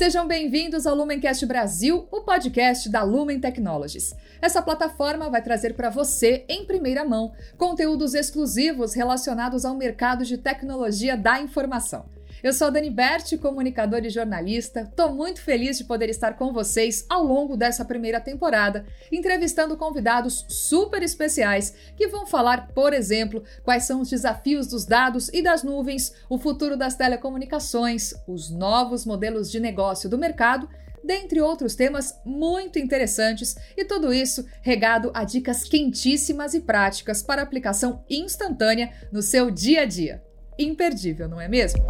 Sejam bem-vindos ao Lumencast Brasil, o podcast da Lumen Technologies. Essa plataforma vai trazer para você, em primeira mão, conteúdos exclusivos relacionados ao mercado de tecnologia da informação. Eu sou Dani Berti, comunicadora e jornalista. Estou muito feliz de poder estar com vocês ao longo dessa primeira temporada, entrevistando convidados super especiais que vão falar, por exemplo, quais são os desafios dos dados e das nuvens, o futuro das telecomunicações, os novos modelos de negócio do mercado dentre outros temas muito interessantes, e tudo isso regado a dicas quentíssimas e práticas para aplicação instantânea no seu dia a dia. Imperdível, não é mesmo?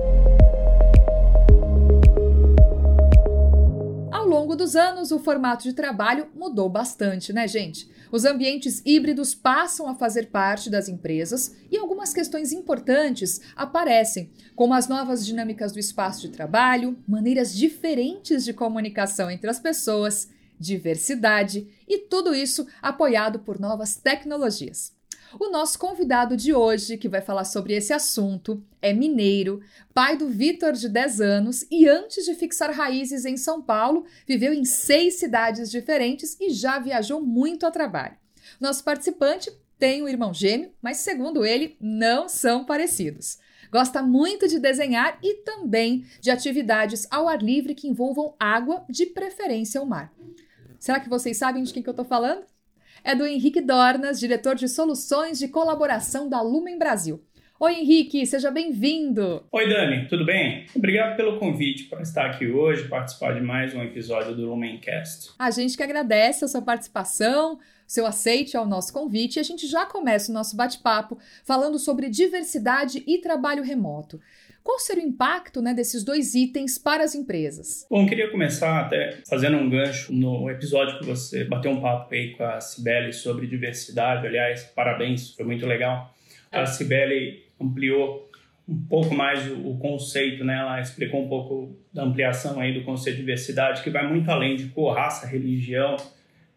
longo dos anos, o formato de trabalho mudou bastante, né, gente? Os ambientes híbridos passam a fazer parte das empresas e algumas questões importantes aparecem, como as novas dinâmicas do espaço de trabalho, maneiras diferentes de comunicação entre as pessoas, diversidade e tudo isso apoiado por novas tecnologias. O nosso convidado de hoje, que vai falar sobre esse assunto, é mineiro, pai do Vitor, de 10 anos, e antes de fixar raízes em São Paulo, viveu em seis cidades diferentes e já viajou muito a trabalho. Nosso participante tem um irmão gêmeo, mas segundo ele, não são parecidos. Gosta muito de desenhar e também de atividades ao ar livre que envolvam água, de preferência o mar. Será que vocês sabem de quem que eu estou falando? É do Henrique Dornas, diretor de soluções de colaboração da Lumen Brasil. Oi, Henrique, seja bem-vindo. Oi, Dani, tudo bem? Obrigado pelo convite para estar aqui hoje, participar de mais um episódio do Lumencast. A gente que agradece a sua participação, seu aceite ao nosso convite e a gente já começa o nosso bate-papo falando sobre diversidade e trabalho remoto. Qual seria o impacto né, desses dois itens para as empresas? Bom, queria começar até fazendo um gancho no episódio que você bateu um papo aí com a Cibele sobre diversidade. Aliás, parabéns, foi muito legal. A Cibele ampliou um pouco mais o, o, conceito, né? Ela explicou um pouco da ampliação aí do conceito de diversidade, que vai muito além de cor, raça, religião,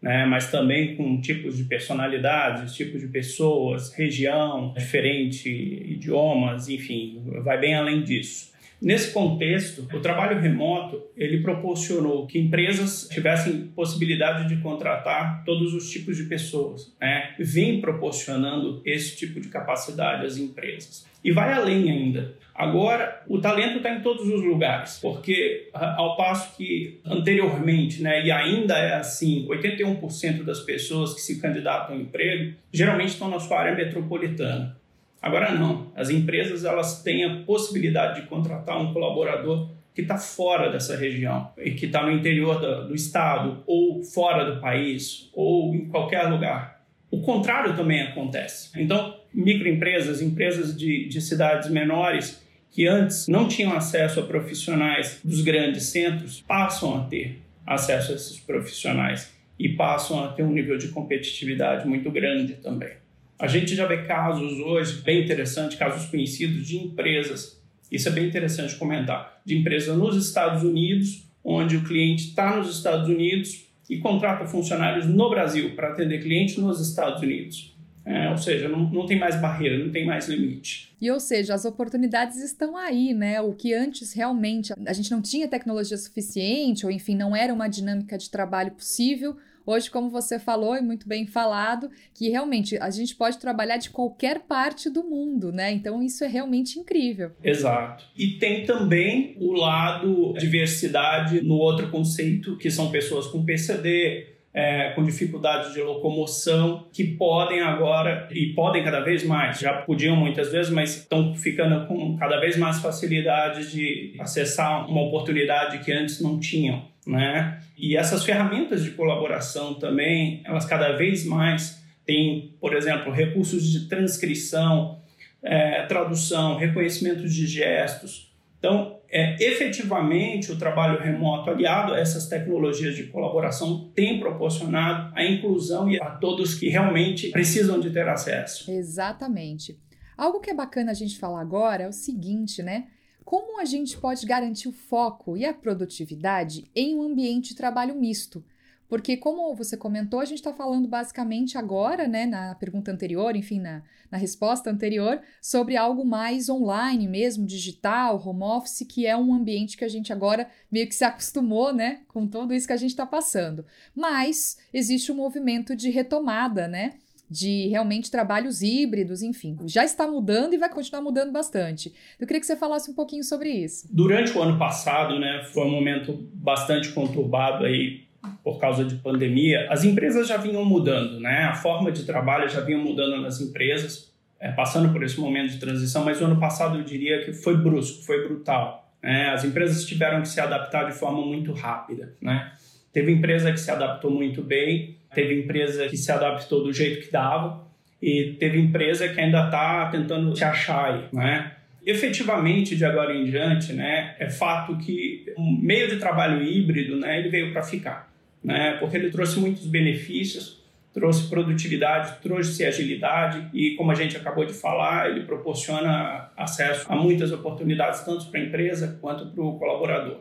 né? mas também com tipos de personalidades, tipos de pessoas, região diferente, idiomas, enfim, vai bem além disso. Nesse contexto, o trabalho remoto ele proporcionou que empresas tivessem possibilidade de contratar todos os tipos de pessoas, né? Vem proporcionando esse tipo de capacidade às empresas. E vai além ainda. Agora, o talento está em todos os lugares, porque ao passo que anteriormente, né, e ainda é assim, 81% das pessoas que se candidatam ao emprego geralmente estão na sua área metropolitana. Agora não, as empresas elas têm a possibilidade de contratar um colaborador que está fora dessa região e que está no interior do, do estado ou fora do país ou em qualquer lugar. O contrário também acontece. Então, microempresas, empresas de, de cidades menores que antes não tinham acesso a profissionais dos grandes centros passam a ter acesso a esses profissionais e passam a ter um nível de competitividade muito grande também. A gente já vê casos hoje bem interessantes, casos conhecidos de empresas. Isso é bem interessante comentar. De empresas nos Estados Unidos, onde o cliente está nos Estados Unidos e contrata funcionários no Brasil para atender clientes nos Estados Unidos. É, ou seja, não, não tem mais barreira, não tem mais limite. E ou seja, as oportunidades estão aí, né? O que antes realmente a gente não tinha tecnologia suficiente, ou enfim, não era uma dinâmica de trabalho possível Hoje, como você falou e muito bem falado, que realmente a gente pode trabalhar de qualquer parte do mundo, né? Então isso é realmente incrível. Exato. E tem também o lado diversidade no outro conceito, que são pessoas com PCD, é, com dificuldades de locomoção, que podem agora, e podem cada vez mais, já podiam muitas vezes, mas estão ficando com cada vez mais facilidade de acessar uma oportunidade que antes não tinham né? E essas ferramentas de colaboração também, elas cada vez mais têm, por exemplo, recursos de transcrição, é, tradução, reconhecimento de gestos. Então, é, efetivamente, o trabalho remoto aliado a essas tecnologias de colaboração tem proporcionado a inclusão e a todos que realmente precisam de ter acesso. Exatamente. Algo que é bacana a gente falar agora é o seguinte, né? Como a gente pode garantir o foco e a produtividade em um ambiente de trabalho misto? Porque, como você comentou, a gente está falando basicamente agora, né, na pergunta anterior, enfim, na, na resposta anterior, sobre algo mais online mesmo, digital, home office, que é um ambiente que a gente agora meio que se acostumou, né, com tudo isso que a gente está passando. Mas existe um movimento de retomada, né? de realmente trabalhos híbridos, enfim, já está mudando e vai continuar mudando bastante. Eu queria que você falasse um pouquinho sobre isso. Durante o ano passado, né, foi um momento bastante conturbado aí por causa de pandemia, as empresas já vinham mudando, né? A forma de trabalho já vinha mudando nas empresas, é, passando por esse momento de transição, mas o ano passado eu diria que foi brusco, foi brutal. Né? As empresas tiveram que se adaptar de forma muito rápida, né? Teve empresa que se adaptou muito bem, teve empresa que se adaptou do jeito que dava e teve empresa que ainda está tentando se achar né? Efetivamente, de agora em diante, né, é fato que o meio de trabalho híbrido, né, ele veio para ficar né? porque ele trouxe muitos benefícios, trouxe produtividade, trouxe agilidade e, como a gente acabou de falar, ele proporciona acesso a muitas oportunidades, tanto para a empresa quanto para o colaborador.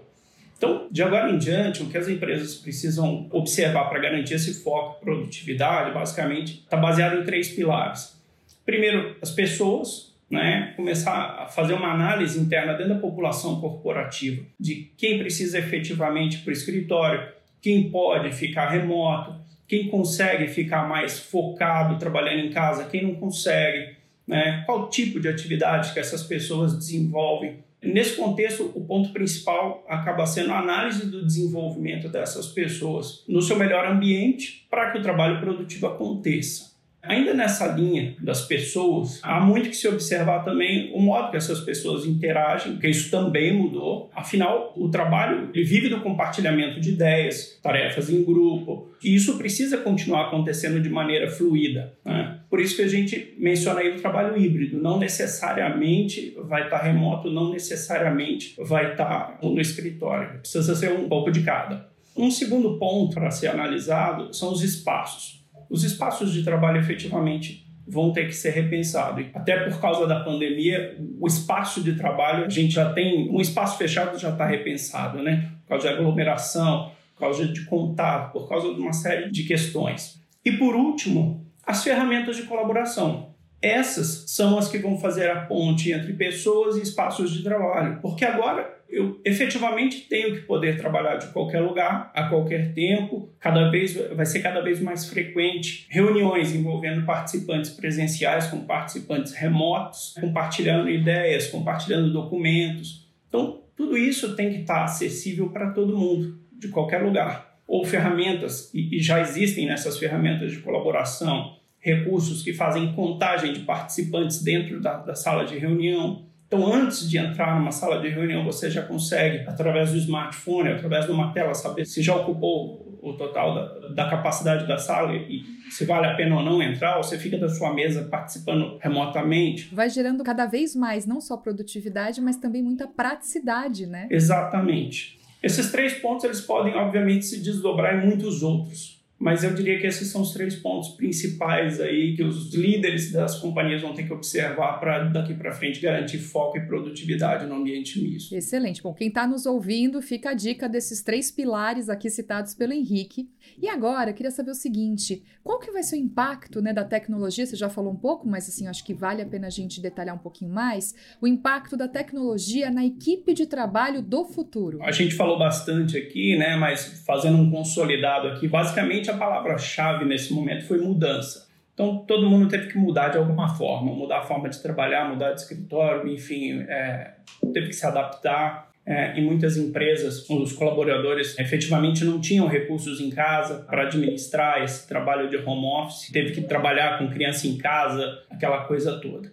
Então, de agora em diante, o que as empresas precisam observar para garantir esse foco em produtividade, basicamente, está baseado em três pilares. Primeiro, as pessoas, né, começar a fazer uma análise interna dentro da população corporativa de quem precisa efetivamente para o escritório, quem pode ficar remoto, quem consegue ficar mais focado trabalhando em casa, quem não consegue, né? qual tipo de atividade que essas pessoas desenvolvem. Nesse contexto, o ponto principal acaba sendo a análise do desenvolvimento dessas pessoas no seu melhor ambiente para que o trabalho produtivo aconteça. Ainda nessa linha das pessoas, há muito que se observar também o modo que essas pessoas interagem, porque isso também mudou. Afinal, o trabalho vive do compartilhamento de ideias, tarefas em grupo, e isso precisa continuar acontecendo de maneira fluida. Né? Por isso que a gente menciona aí o trabalho híbrido. Não necessariamente vai estar remoto, não necessariamente vai estar no escritório. Precisa ser um pouco de cada. Um segundo ponto para ser analisado são os espaços os espaços de trabalho efetivamente vão ter que ser repensados. Até por causa da pandemia, o espaço de trabalho, a gente já tem, um espaço fechado já está repensado, né? Por causa de aglomeração, por causa de contato, por causa de uma série de questões. E por último, as ferramentas de colaboração. Essas são as que vão fazer a ponte entre pessoas e espaços de trabalho, porque agora eu efetivamente tenho que poder trabalhar de qualquer lugar, a qualquer tempo, cada vez vai ser cada vez mais frequente reuniões envolvendo participantes presenciais com participantes remotos, compartilhando ideias, compartilhando documentos. Então, tudo isso tem que estar acessível para todo mundo, de qualquer lugar. Ou ferramentas, e já existem nessas ferramentas de colaboração, recursos que fazem contagem de participantes dentro da, da sala de reunião, então, antes de entrar numa sala de reunião, você já consegue, através do smartphone, através de uma tela, saber se já ocupou o total da, da capacidade da sala e se vale a pena ou não entrar, ou você fica da sua mesa participando remotamente. Vai gerando cada vez mais, não só produtividade, mas também muita praticidade, né? Exatamente. Esses três pontos, eles podem, obviamente, se desdobrar em muitos outros. Mas eu diria que esses são os três pontos principais aí que os líderes das companhias vão ter que observar para daqui para frente garantir foco e produtividade no ambiente misto. Excelente. Bom, quem está nos ouvindo, fica a dica desses três pilares aqui citados pelo Henrique. E agora, eu queria saber o seguinte: qual que vai ser o impacto né, da tecnologia? Você já falou um pouco, mas assim, acho que vale a pena a gente detalhar um pouquinho mais. O impacto da tecnologia na equipe de trabalho do futuro. A gente falou bastante aqui, né? Mas fazendo um consolidado aqui, basicamente a palavra-chave nesse momento foi mudança. Então, todo mundo teve que mudar de alguma forma, mudar a forma de trabalhar, mudar de escritório, enfim, é, teve que se adaptar. É, em muitas empresas, os colaboradores efetivamente não tinham recursos em casa para administrar esse trabalho de home office, teve que trabalhar com criança em casa, aquela coisa toda.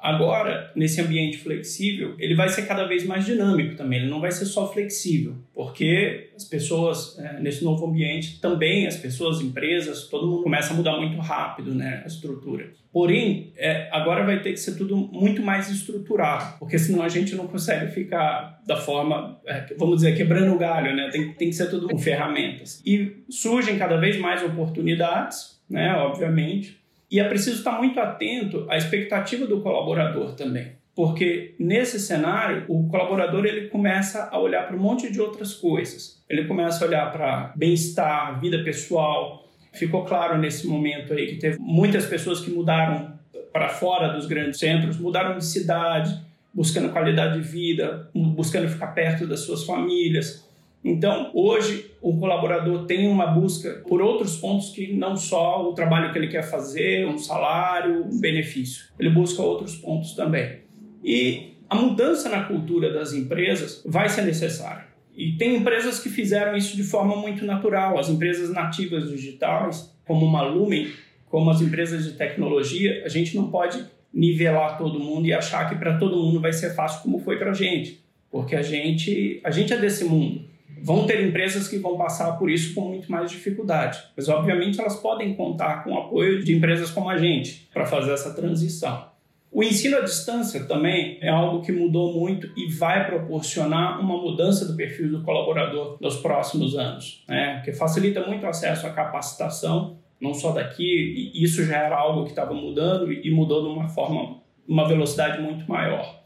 Agora, nesse ambiente flexível, ele vai ser cada vez mais dinâmico também, ele não vai ser só flexível, porque as pessoas, é, nesse novo ambiente, também as pessoas, empresas, todo mundo começa a mudar muito rápido né, a estrutura. Porém, é, agora vai ter que ser tudo muito mais estruturado, porque senão a gente não consegue ficar da forma, é, vamos dizer, quebrando o galho, né? tem, tem que ser tudo com ferramentas. E surgem cada vez mais oportunidades, né, obviamente, e é preciso estar muito atento à expectativa do colaborador também. porque nesse cenário o colaborador ele começa a olhar para um monte de outras coisas. Ele começa a olhar para bem-estar, vida pessoal. Ficou claro nesse momento aí que teve muitas pessoas que mudaram para fora dos grandes centros, mudaram de cidade, buscando qualidade de vida, buscando ficar perto das suas famílias. Então, hoje, o colaborador tem uma busca por outros pontos que não só o trabalho que ele quer fazer, um salário, um benefício. Ele busca outros pontos também. E a mudança na cultura das empresas vai ser necessária. E tem empresas que fizeram isso de forma muito natural. As empresas nativas digitais, como uma Lumen, como as empresas de tecnologia, a gente não pode nivelar todo mundo e achar que para todo mundo vai ser fácil como foi para a gente, porque a gente a gente é desse mundo. Vão ter empresas que vão passar por isso com muito mais dificuldade, mas obviamente elas podem contar com o apoio de empresas como a gente para fazer essa transição. O ensino à distância também é algo que mudou muito e vai proporcionar uma mudança do perfil do colaborador nos próximos anos, né? que facilita muito o acesso à capacitação, não só daqui, e isso já era algo que estava mudando e mudou de uma forma, uma velocidade muito maior.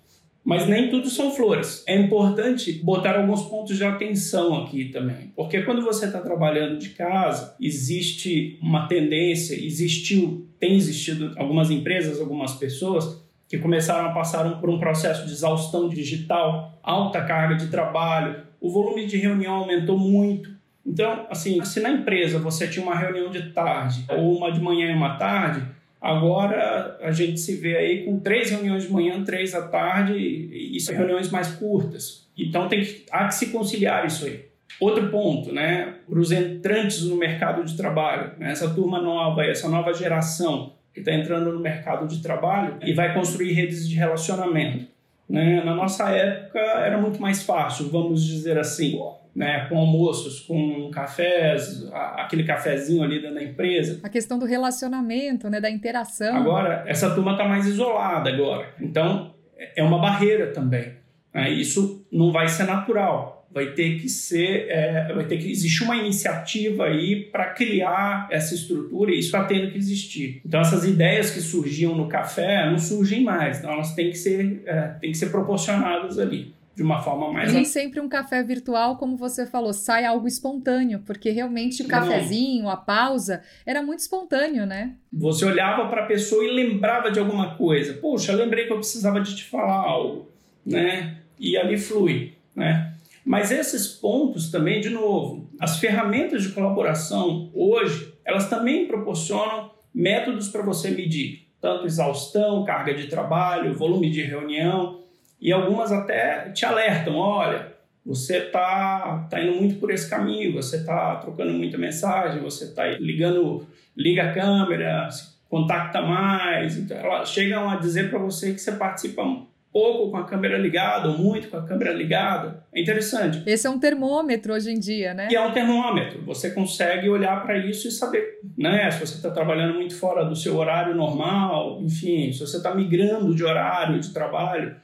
Mas nem tudo são flores. É importante botar alguns pontos de atenção aqui também, porque quando você está trabalhando de casa, existe uma tendência, existiu, tem existido algumas empresas, algumas pessoas que começaram a passar por um processo de exaustão digital, alta carga de trabalho, o volume de reunião aumentou muito. Então, assim, se na empresa você tinha uma reunião de tarde ou uma de manhã e uma tarde, Agora a gente se vê aí com três reuniões de manhã, três à tarde, e são reuniões mais curtas. Então tem que, há que se conciliar isso aí. Outro ponto, né, para os entrantes no mercado de trabalho, né, essa turma nova, essa nova geração que está entrando no mercado de trabalho e vai construir redes de relacionamento. Né? Na nossa época era muito mais fácil, vamos dizer assim né, com almoços, com cafés, aquele cafezinho ali dentro da empresa. A questão do relacionamento, né, da interação. Agora, essa turma está mais isolada agora. Então, é uma barreira também. Né? Isso não vai ser natural. Vai ter que ser, é, vai ter que existir uma iniciativa aí para criar essa estrutura e isso está tendo que existir. Então essas ideias que surgiam no café não surgem mais, então elas têm que ser, é, têm que ser proporcionadas ali de uma forma mais. Nem sempre um café virtual, como você falou, sai algo espontâneo, porque realmente o cafezinho, a pausa, era muito espontâneo, né? Você olhava para a pessoa e lembrava de alguma coisa. Poxa, lembrei que eu precisava de te falar algo, né? E ali flui, né? Mas esses pontos também, de novo, as ferramentas de colaboração hoje, elas também proporcionam métodos para você medir tanto exaustão, carga de trabalho, volume de reunião e algumas até te alertam, olha, você está tá indo muito por esse caminho, você está trocando muita mensagem, você está ligando, liga a câmera, contacta mais. Então, elas chegam a dizer para você que você participa pouco com a câmera ligada ou muito com a câmera ligada. É interessante. Esse é um termômetro hoje em dia, né? E é um termômetro. Você consegue olhar para isso e saber, né? Se você está trabalhando muito fora do seu horário normal, enfim, se você está migrando de horário de trabalho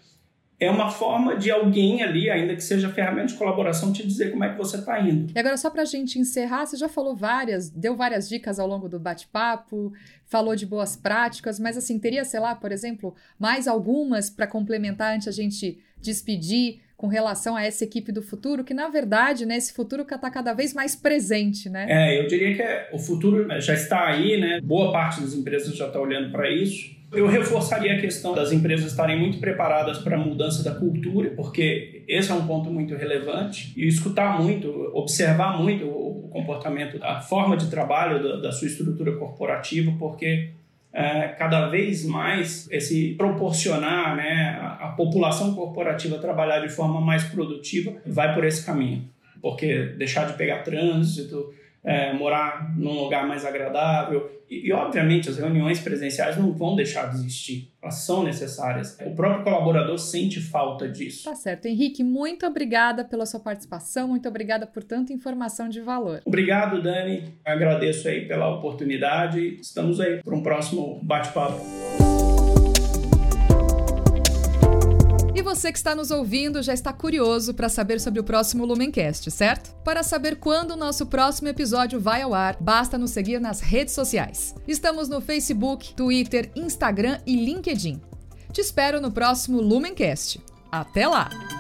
é uma forma de alguém ali, ainda que seja ferramenta de colaboração, te dizer como é que você está indo. E agora, só para a gente encerrar, você já falou várias, deu várias dicas ao longo do bate-papo, falou de boas práticas, mas assim, teria, sei lá, por exemplo, mais algumas para complementar antes a gente despedir com relação a essa equipe do futuro, que na verdade, né, esse futuro está cada vez mais presente, né? É, eu diria que é, o futuro já está aí, né? Boa parte das empresas já está olhando para isso. Eu reforçaria a questão das empresas estarem muito preparadas para a mudança da cultura, porque esse é um ponto muito relevante. E escutar muito, observar muito o comportamento, a forma de trabalho da, da sua estrutura corporativa, porque é, cada vez mais esse proporcionar né, a, a população corporativa trabalhar de forma mais produtiva vai por esse caminho. Porque deixar de pegar trânsito, é, morar num lugar mais agradável. E, e, obviamente, as reuniões presenciais não vão deixar de existir. Elas são necessárias. O próprio colaborador sente falta disso. Tá certo. Henrique, muito obrigada pela sua participação, muito obrigada por tanta informação de valor. Obrigado, Dani. Agradeço aí pela oportunidade. Estamos aí para um próximo bate-papo. E você que está nos ouvindo já está curioso para saber sobre o próximo Lumencast, certo? Para saber quando o nosso próximo episódio vai ao ar, basta nos seguir nas redes sociais. Estamos no Facebook, Twitter, Instagram e LinkedIn. Te espero no próximo Lumencast. Até lá!